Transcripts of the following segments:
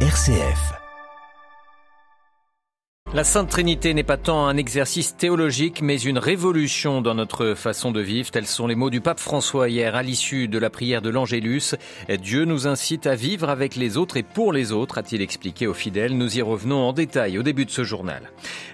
RCF. La Sainte Trinité n'est pas tant un exercice théologique, mais une révolution dans notre façon de vivre. Tels sont les mots du pape François hier à l'issue de la prière de l'Angélus. Dieu nous incite à vivre avec les autres et pour les autres, a-t-il expliqué aux fidèles. Nous y revenons en détail au début de ce journal.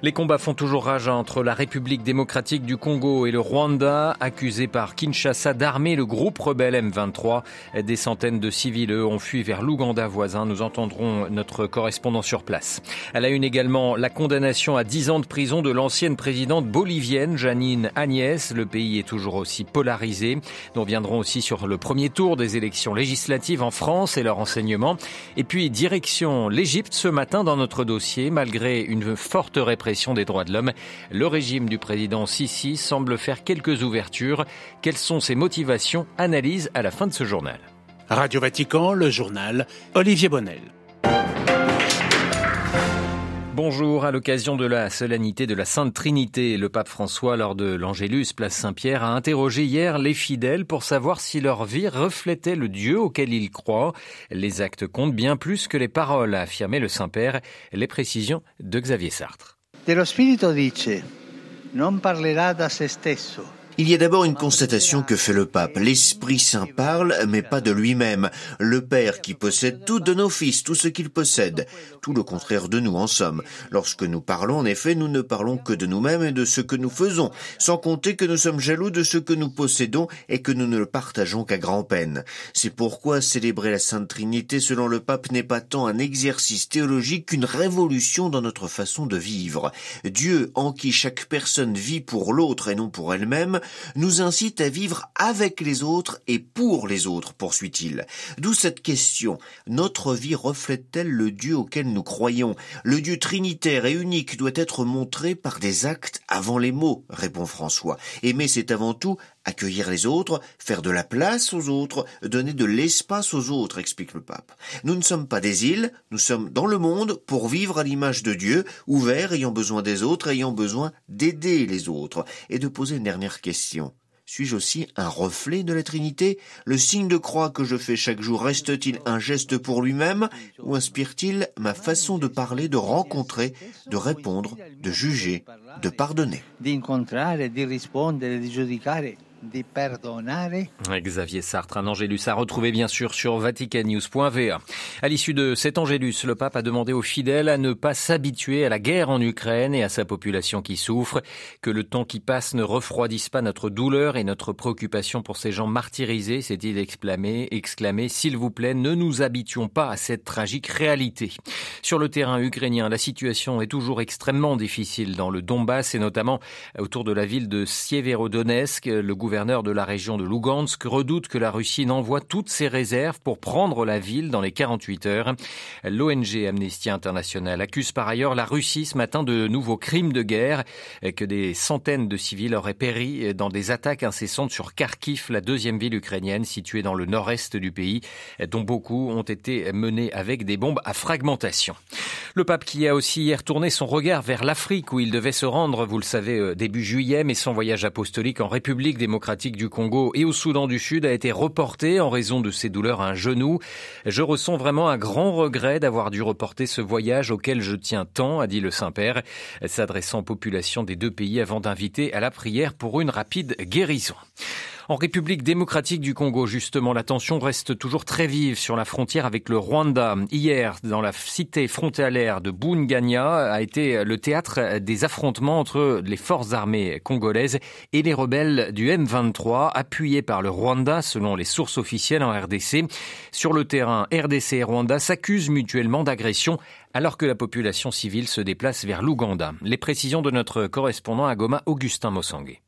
Les combats font toujours rage entre la République démocratique du Congo et le Rwanda, accusés par Kinshasa d'armer le groupe rebelle M23. Des centaines de civils, eux, ont fui vers l'Ouganda voisin. Nous entendrons notre correspondant sur place. Elle a une également la condamnation à 10 ans de prison de l'ancienne présidente bolivienne Janine Agnès. Le pays est toujours aussi polarisé. Nous reviendrons aussi sur le premier tour des élections législatives en France et leur enseignement. Et puis direction l'Égypte ce matin dans notre dossier. Malgré une forte répression des droits de l'homme, le régime du président Sisi semble faire quelques ouvertures. Quelles sont ses motivations? Analyse à la fin de ce journal. Radio Vatican, le journal Olivier Bonnel. Bonjour, à l'occasion de la solennité de la Sainte Trinité, le pape François, lors de l'Angélus, place Saint-Pierre, a interrogé hier les fidèles pour savoir si leur vie reflétait le Dieu auquel ils croient. Les actes comptent bien plus que les paroles, a affirmé le Saint-Père. Les précisions de Xavier Sartre. Non parlerà da se stesso. Il y a d'abord une constatation que fait le pape. L'Esprit Saint parle, mais pas de lui-même. Le Père qui possède tout de nos fils, tout ce qu'il possède. Tout le contraire de nous, en somme. Lorsque nous parlons, en effet, nous ne parlons que de nous-mêmes et de ce que nous faisons, sans compter que nous sommes jaloux de ce que nous possédons et que nous ne le partageons qu'à grand-peine. C'est pourquoi célébrer la Sainte Trinité, selon le pape, n'est pas tant un exercice théologique qu'une révolution dans notre façon de vivre. Dieu, en qui chaque personne vit pour l'autre et non pour elle-même, nous incite à vivre avec les autres et pour les autres, poursuit-il. D'où cette question. Notre vie reflète-t-elle le Dieu auquel nous croyons? Le Dieu trinitaire et unique doit être montré par des actes avant les mots, répond François. Aimer, c'est avant tout accueillir les autres, faire de la place aux autres, donner de l'espace aux autres, explique le pape. Nous ne sommes pas des îles, nous sommes dans le monde pour vivre à l'image de Dieu, ouverts, ayant besoin des autres, ayant besoin d'aider les autres. Et de poser une dernière question. Suis-je aussi un reflet de la Trinité? Le signe de croix que je fais chaque jour reste-t-il un geste pour lui-même ou inspire-t-il ma façon de parler, de rencontrer, de répondre, de juger, de pardonner? Xavier Sartre, un Angélus à retrouver bien sûr sur vaticannews.va. À l'issue de cet Angélus, le pape a demandé aux fidèles à ne pas s'habituer à la guerre en Ukraine et à sa population qui souffre, que le temps qui passe ne refroidisse pas notre douleur et notre préoccupation pour ces gens martyrisés, s'est-il exclamé, exclamé, s'il vous plaît, ne nous habituons pas à cette tragique réalité. Sur le terrain ukrainien, la situation est toujours extrêmement difficile dans le Donbass et notamment autour de la ville de Sieverodonetsk. Le gouverneur de la région de Lugansk redoute que la Russie n'envoie toutes ses réserves pour prendre la ville dans les 48 heures. L'ONG Amnesty International accuse par ailleurs la Russie ce matin de nouveaux crimes de guerre, que des centaines de civils auraient péri dans des attaques incessantes sur Kharkiv, la deuxième ville ukrainienne située dans le nord-est du pays, dont beaucoup ont été menées avec des bombes à fragmentation. Le pape qui a aussi hier tourné son regard vers l'Afrique où il devait se rendre, vous le savez, début juillet, mais son voyage apostolique en République démocratique du Congo et au Soudan du Sud a été reporté en raison de ses douleurs à un genou. Je ressens vraiment un grand regret d'avoir dû reporter ce voyage auquel je tiens tant, a dit le Saint-Père, s'adressant aux populations des deux pays avant d'inviter à la prière pour une rapide guérison. En République démocratique du Congo, justement, la tension reste toujours très vive sur la frontière avec le Rwanda. Hier, dans la cité frontalière de Bunganya, a été le théâtre des affrontements entre les forces armées congolaises et les rebelles du M23, appuyés par le Rwanda, selon les sources officielles en RDC. Sur le terrain, RDC et Rwanda s'accusent mutuellement d'agression alors que la population civile se déplace vers l'Ouganda. Les précisions de notre correspondant à Goma, Augustin Mossangué.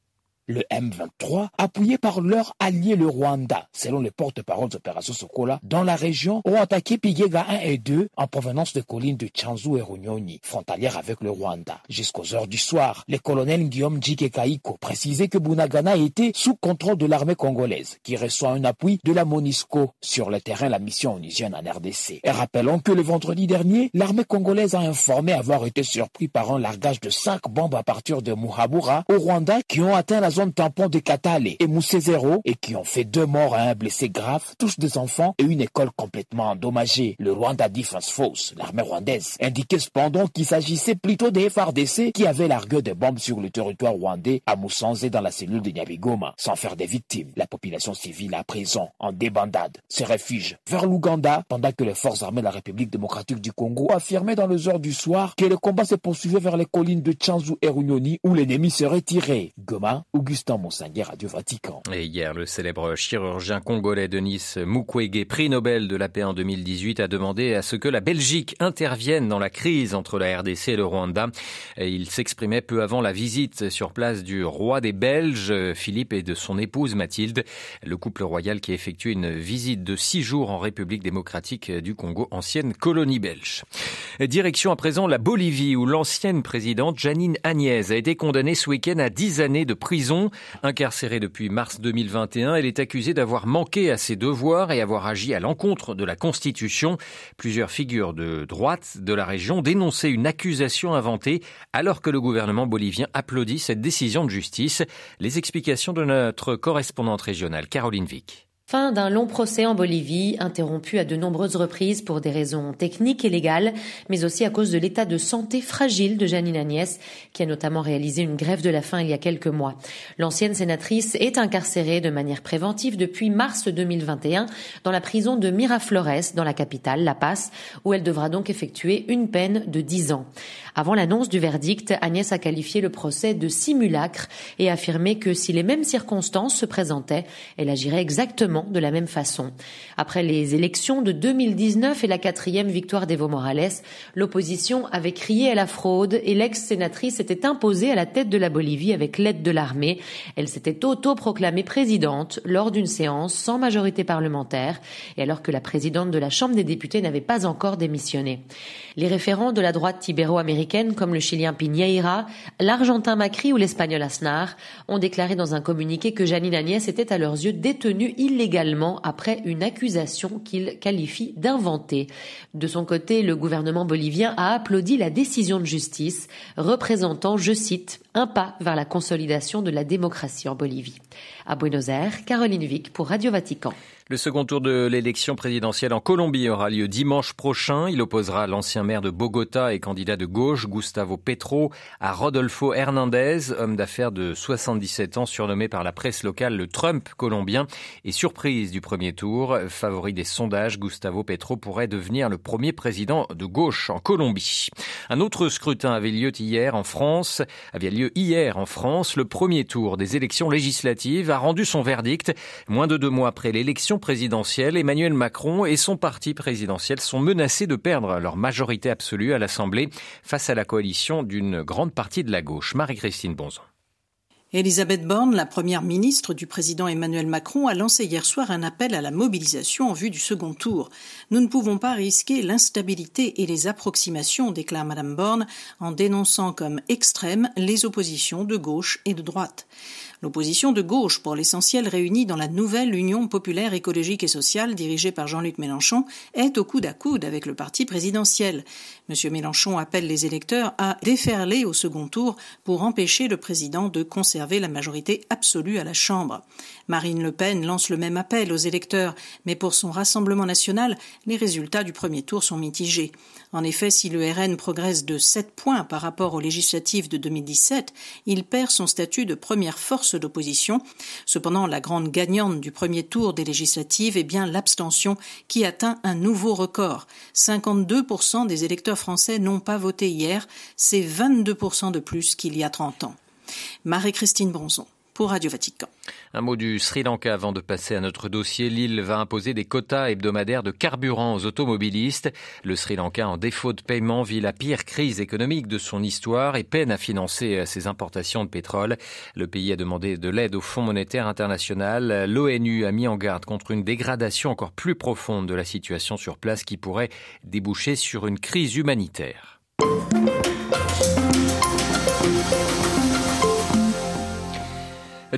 Le M23, appuyé par leur allié le Rwanda, selon les porte-parole d'Opération Sokola, dans la région, ont attaqué Pigega 1 et 2 en provenance des collines de Chanzu et Runyoni, frontalières avec le Rwanda. Jusqu'aux heures du soir, le colonel Guillaume Djike Kaiko précisait que Bunagana était sous contrôle de l'armée congolaise, qui reçoit un appui de la MONISCO sur le terrain la mission onusienne en RDC. Et rappelons que le vendredi dernier, l'armée congolaise a informé avoir été surpris par un largage de cinq bombes à partir de Muhabura au Rwanda qui ont atteint la zone tampon de Katale et Moussezero et qui ont fait deux morts et un blessé grave, tous des enfants et une école complètement endommagée. Le Rwanda Defense Force, l'armée rwandaise, indiquait cependant qu'il s'agissait plutôt des FRDC qui avaient largué des bombes sur le territoire rwandais à Moussanzé dans la cellule de Nyabigoma, sans faire des victimes. La population civile à présent, en débandade, se réfugie vers l'Ouganda pendant que les forces armées de la République démocratique du Congo affirmaient dans les heures du soir que le combat se poursuivait vers les collines de Chanzu et Runyoni où l'ennemi serait tiré. Goma, Augustin Monsanguer, Radio Vatican. Et hier, le célèbre chirurgien congolais Denis Mukwege, prix Nobel de la paix en 2018, a demandé à ce que la Belgique intervienne dans la crise entre la RDC et le Rwanda. Et il s'exprimait peu avant la visite sur place du roi des Belges, Philippe, et de son épouse Mathilde, le couple royal qui a effectué une visite de six jours en République démocratique du Congo, ancienne colonie belge. Direction à présent la Bolivie, où l'ancienne présidente Janine Agnès a été condamnée ce week-end à 10 années de prison. Incarcérée depuis mars 2021, elle est accusée d'avoir manqué à ses devoirs et avoir agi à l'encontre de la Constitution. Plusieurs figures de droite de la région dénonçaient une accusation inventée alors que le gouvernement bolivien applaudit cette décision de justice. Les explications de notre correspondante régionale, Caroline Vic. Fin d'un long procès en Bolivie, interrompu à de nombreuses reprises pour des raisons techniques et légales, mais aussi à cause de l'état de santé fragile de Janine Agnès, qui a notamment réalisé une grève de la faim il y a quelques mois. L'ancienne sénatrice est incarcérée de manière préventive depuis mars 2021 dans la prison de Miraflores, dans la capitale, La Paz, où elle devra donc effectuer une peine de 10 ans. Avant l'annonce du verdict, Agnès a qualifié le procès de simulacre et affirmé que si les mêmes circonstances se présentaient, elle agirait exactement de la même façon. Après les élections de 2019 et la quatrième victoire d'Evo Morales, l'opposition avait crié à la fraude et l'ex-sénatrice s'était imposée à la tête de la Bolivie avec l'aide de l'armée. Elle s'était auto-proclamée présidente lors d'une séance sans majorité parlementaire et alors que la présidente de la Chambre des députés n'avait pas encore démissionné. Les référents de la droite ibéro-américaine comme le Chilien Piñeira, l'Argentin Macri ou l'Espagnol Aznar ont déclaré dans un communiqué que Janine Agnès était à leurs yeux détenue illégalement également après une accusation qu'il qualifie d'inventée. De son côté, le gouvernement bolivien a applaudi la décision de justice, représentant, je cite, un pas vers la consolidation de la démocratie en Bolivie. À Buenos Aires, Caroline Vic pour Radio Vatican. Le second tour de l'élection présidentielle en Colombie aura lieu dimanche prochain. Il opposera l'ancien maire de Bogota et candidat de gauche, Gustavo Petro, à Rodolfo Hernandez, homme d'affaires de 77 ans, surnommé par la presse locale le Trump colombien. Et surprise du premier tour, favori des sondages, Gustavo Petro pourrait devenir le premier président de gauche en Colombie. Un autre scrutin avait lieu hier en France, avait lieu hier en France. Le premier tour des élections législatives a rendu son verdict moins de deux mois après l'élection présidentielle, Emmanuel Macron et son parti présidentiel sont menacés de perdre leur majorité absolue à l'Assemblée face à la coalition d'une grande partie de la gauche. Marie-Christine Bonzon. Elisabeth Borne, la première ministre du président Emmanuel Macron, a lancé hier soir un appel à la mobilisation en vue du second tour. Nous ne pouvons pas risquer l'instabilité et les approximations, déclare Madame Borne, en dénonçant comme extrêmes les oppositions de gauche et de droite. L'opposition de gauche, pour l'essentiel réunie dans la nouvelle Union populaire écologique et sociale dirigée par Jean-Luc Mélenchon, est au coude à coude avec le parti présidentiel. M. Mélenchon appelle les électeurs à déferler au second tour pour empêcher le président de conserver la majorité absolue à la Chambre. Marine Le Pen lance le même appel aux électeurs, mais pour son Rassemblement national, les résultats du premier tour sont mitigés. En effet, si le RN progresse de 7 points par rapport aux législatives de 2017, il perd son statut de première force d'opposition. Cependant, la grande gagnante du premier tour des législatives est bien l'abstention qui atteint un nouveau record. 52% des électeurs français n'ont pas voté hier, c'est 22% de plus qu'il y a 30 ans. Marie-Christine Bronzon pour Radio Vatican. Un mot du Sri Lanka avant de passer à notre dossier. L'île va imposer des quotas hebdomadaires de carburant aux automobilistes. Le Sri Lanka, en défaut de paiement, vit la pire crise économique de son histoire et peine à financer ses importations de pétrole. Le pays a demandé de l'aide au Fonds monétaire international. L'ONU a mis en garde contre une dégradation encore plus profonde de la situation sur place qui pourrait déboucher sur une crise humanitaire.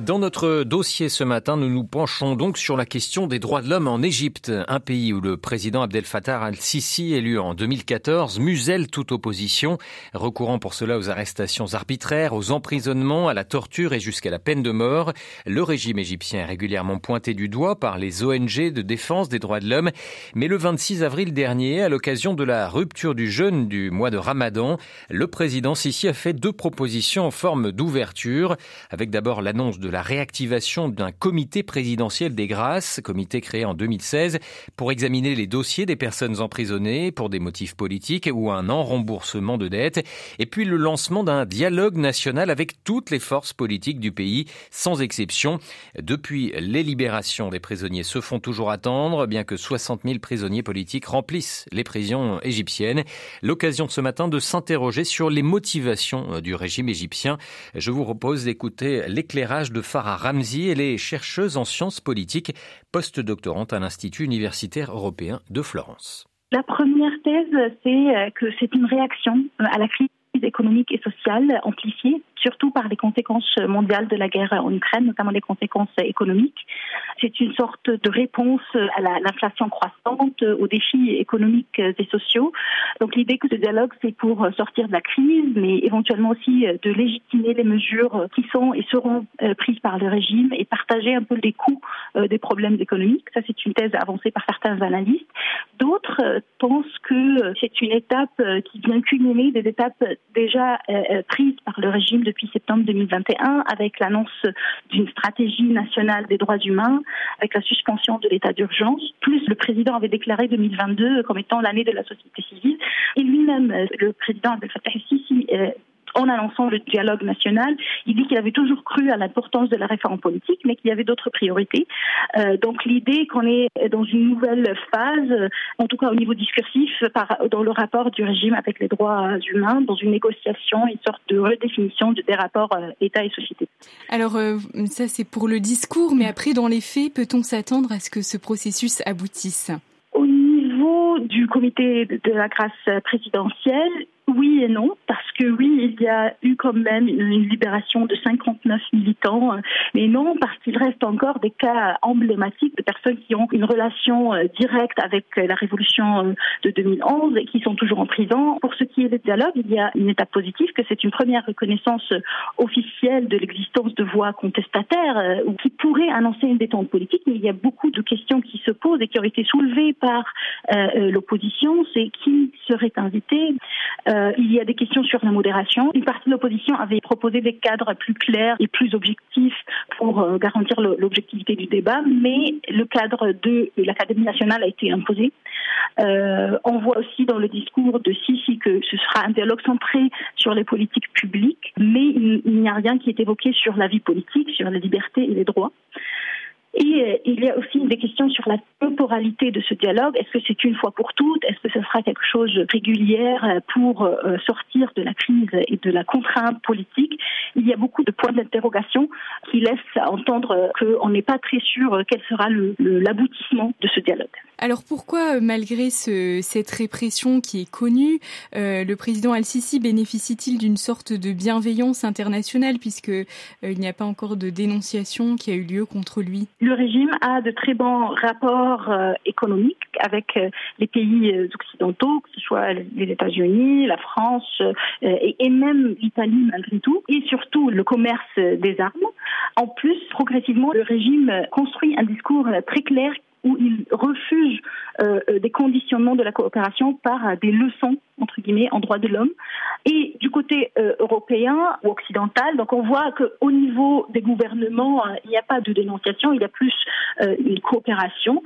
Dans notre dossier ce matin, nous nous penchons donc sur la question des droits de l'homme en Égypte, un pays où le président Abdel Fattah al-Sisi, élu en 2014, muselle toute opposition, recourant pour cela aux arrestations arbitraires, aux emprisonnements, à la torture et jusqu'à la peine de mort. Le régime égyptien est régulièrement pointé du doigt par les ONG de défense des droits de l'homme, mais le 26 avril dernier, à l'occasion de la rupture du jeûne du mois de Ramadan, le président Sisi a fait deux propositions en forme d'ouverture, avec d'abord l'annonce de de la réactivation d'un comité présidentiel des grâces, comité créé en 2016 pour examiner les dossiers des personnes emprisonnées pour des motifs politiques ou un en-remboursement de dettes, et puis le lancement d'un dialogue national avec toutes les forces politiques du pays, sans exception. Depuis, les libérations des prisonniers se font toujours attendre, bien que 60 000 prisonniers politiques remplissent les prisons égyptiennes. L'occasion ce matin de s'interroger sur les motivations du régime égyptien. Je vous propose d'écouter l'éclairage de de Farah Ramzi. Elle est chercheuse en sciences politiques, post-doctorante à l'Institut universitaire européen de Florence. La première thèse, c'est euh, que c'est une réaction à la crise économique et sociale amplifiée surtout par les conséquences mondiales de la guerre en Ukraine, notamment les conséquences économiques. C'est une sorte de réponse à l'inflation croissante, aux défis économiques et sociaux. Donc l'idée que ce dialogue, c'est pour sortir de la crise, mais éventuellement aussi de légitimer les mesures qui sont et seront euh, prises par le régime et partager un peu les coûts euh, des problèmes économiques. Ça, c'est une thèse avancée par certains analystes. D'autres euh, pensent que c'est une étape qui vient culminer des étapes déjà prises par le régime depuis septembre 2021 avec l'annonce d'une stratégie nationale des droits humains, avec la suspension de l'état d'urgence, plus le président avait déclaré 2022 comme étant l'année de la société civile. Et lui-même, le président Abdel Fattah el-Sisi, euh, en annonçant le dialogue national, il dit qu'il avait toujours cru à l'importance de la réforme politique, mais qu'il y avait d'autres priorités. Euh, donc l'idée qu'on est dans une nouvelle phase, en tout cas au niveau discursif, par, dans le rapport du régime avec les droits humains, dans une négociation, une sorte de redéfinition des rapports euh, État et société. Alors euh, ça c'est pour le discours, mais après dans les faits, peut-on s'attendre à ce que ce processus aboutisse? Au niveau du comité de la grâce présidentielle, oui et non, parce que oui, il y a eu quand même une libération de 59 militants, mais non, parce qu'il reste encore des cas emblématiques de personnes qui ont une relation euh, directe avec la révolution euh, de 2011 et qui sont toujours en prison. Pour ce qui est des dialogues, il y a une étape positive, que c'est une première reconnaissance officielle de l'existence de voix contestataires euh, qui pourraient annoncer une détente politique, mais il y a beaucoup de questions qui se posent et qui ont été soulevées par l'opposition, c'est qui serait invité. Euh, il y a des questions sur la modération. Une partie de l'opposition avait proposé des cadres plus clairs et plus objectifs pour euh, garantir l'objectivité du débat, mais le cadre de l'Académie nationale a été imposé. Euh, on voit aussi dans le discours de Sisi que ce sera un dialogue centré sur les politiques publiques, mais il n'y a rien qui est évoqué sur la vie politique, sur les libertés et les droits. Et euh, il y a aussi des questions sur la temporalité de ce dialogue. Est-ce que c'est une fois pour toutes? Est-ce que ce sera quelque chose de régulière euh, pour euh, sortir de la crise et de la contrainte politique? Il y a beaucoup de points d'interrogation qui laissent entendre qu'on n'est pas très sûr quel sera l'aboutissement de ce dialogue. Alors pourquoi, malgré ce, cette répression qui est connue, le président Al-Sisi bénéficie-t-il d'une sorte de bienveillance internationale puisque il n'y a pas encore de dénonciation qui a eu lieu contre lui? Le régime a de très bons rapports euh, économiques avec euh, les pays euh, occidentaux, que ce soit les États-Unis, la France et, et, même l'Italie malgré tout, et surtout le commerce des armes. En plus, progressivement, le régime construit un discours très clair où il refuse euh, euh, des conditionnements de la coopération par euh, des leçons entre guillemets en droit de l'homme et du côté européen ou occidental donc on voit qu'au niveau des gouvernements il n'y a pas de dénonciation il y a plus une coopération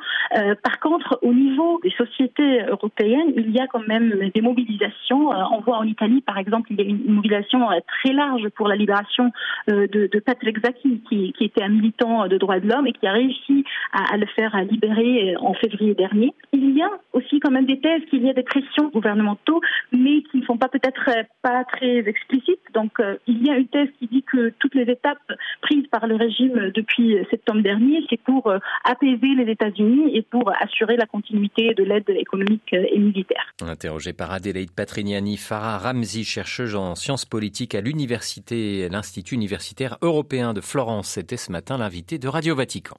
par contre au niveau des sociétés européennes il y a quand même des mobilisations on voit en Italie par exemple il y a une mobilisation très large pour la libération de, Patrick Zaki qui, était un militant de droits de l'homme et qui a réussi à, à le faire libérer en février dernier. Il y a aussi quand même des thèses qu'il y a des pressions gouvernementaux mais qui ne sont pas peut-être pas très explicites. Donc, il y a une thèse qui dit que toutes les étapes prises par le régime depuis septembre dernier, c'est pour apaiser les États-Unis et pour assurer la continuité de l'aide économique et militaire. Interrogé par Adélaïde Patrignani, Farah Ramzi, chercheuse en sciences politiques à l'université, l'Institut universitaire européen de Florence, c'était ce matin l'invité de Radio Vatican.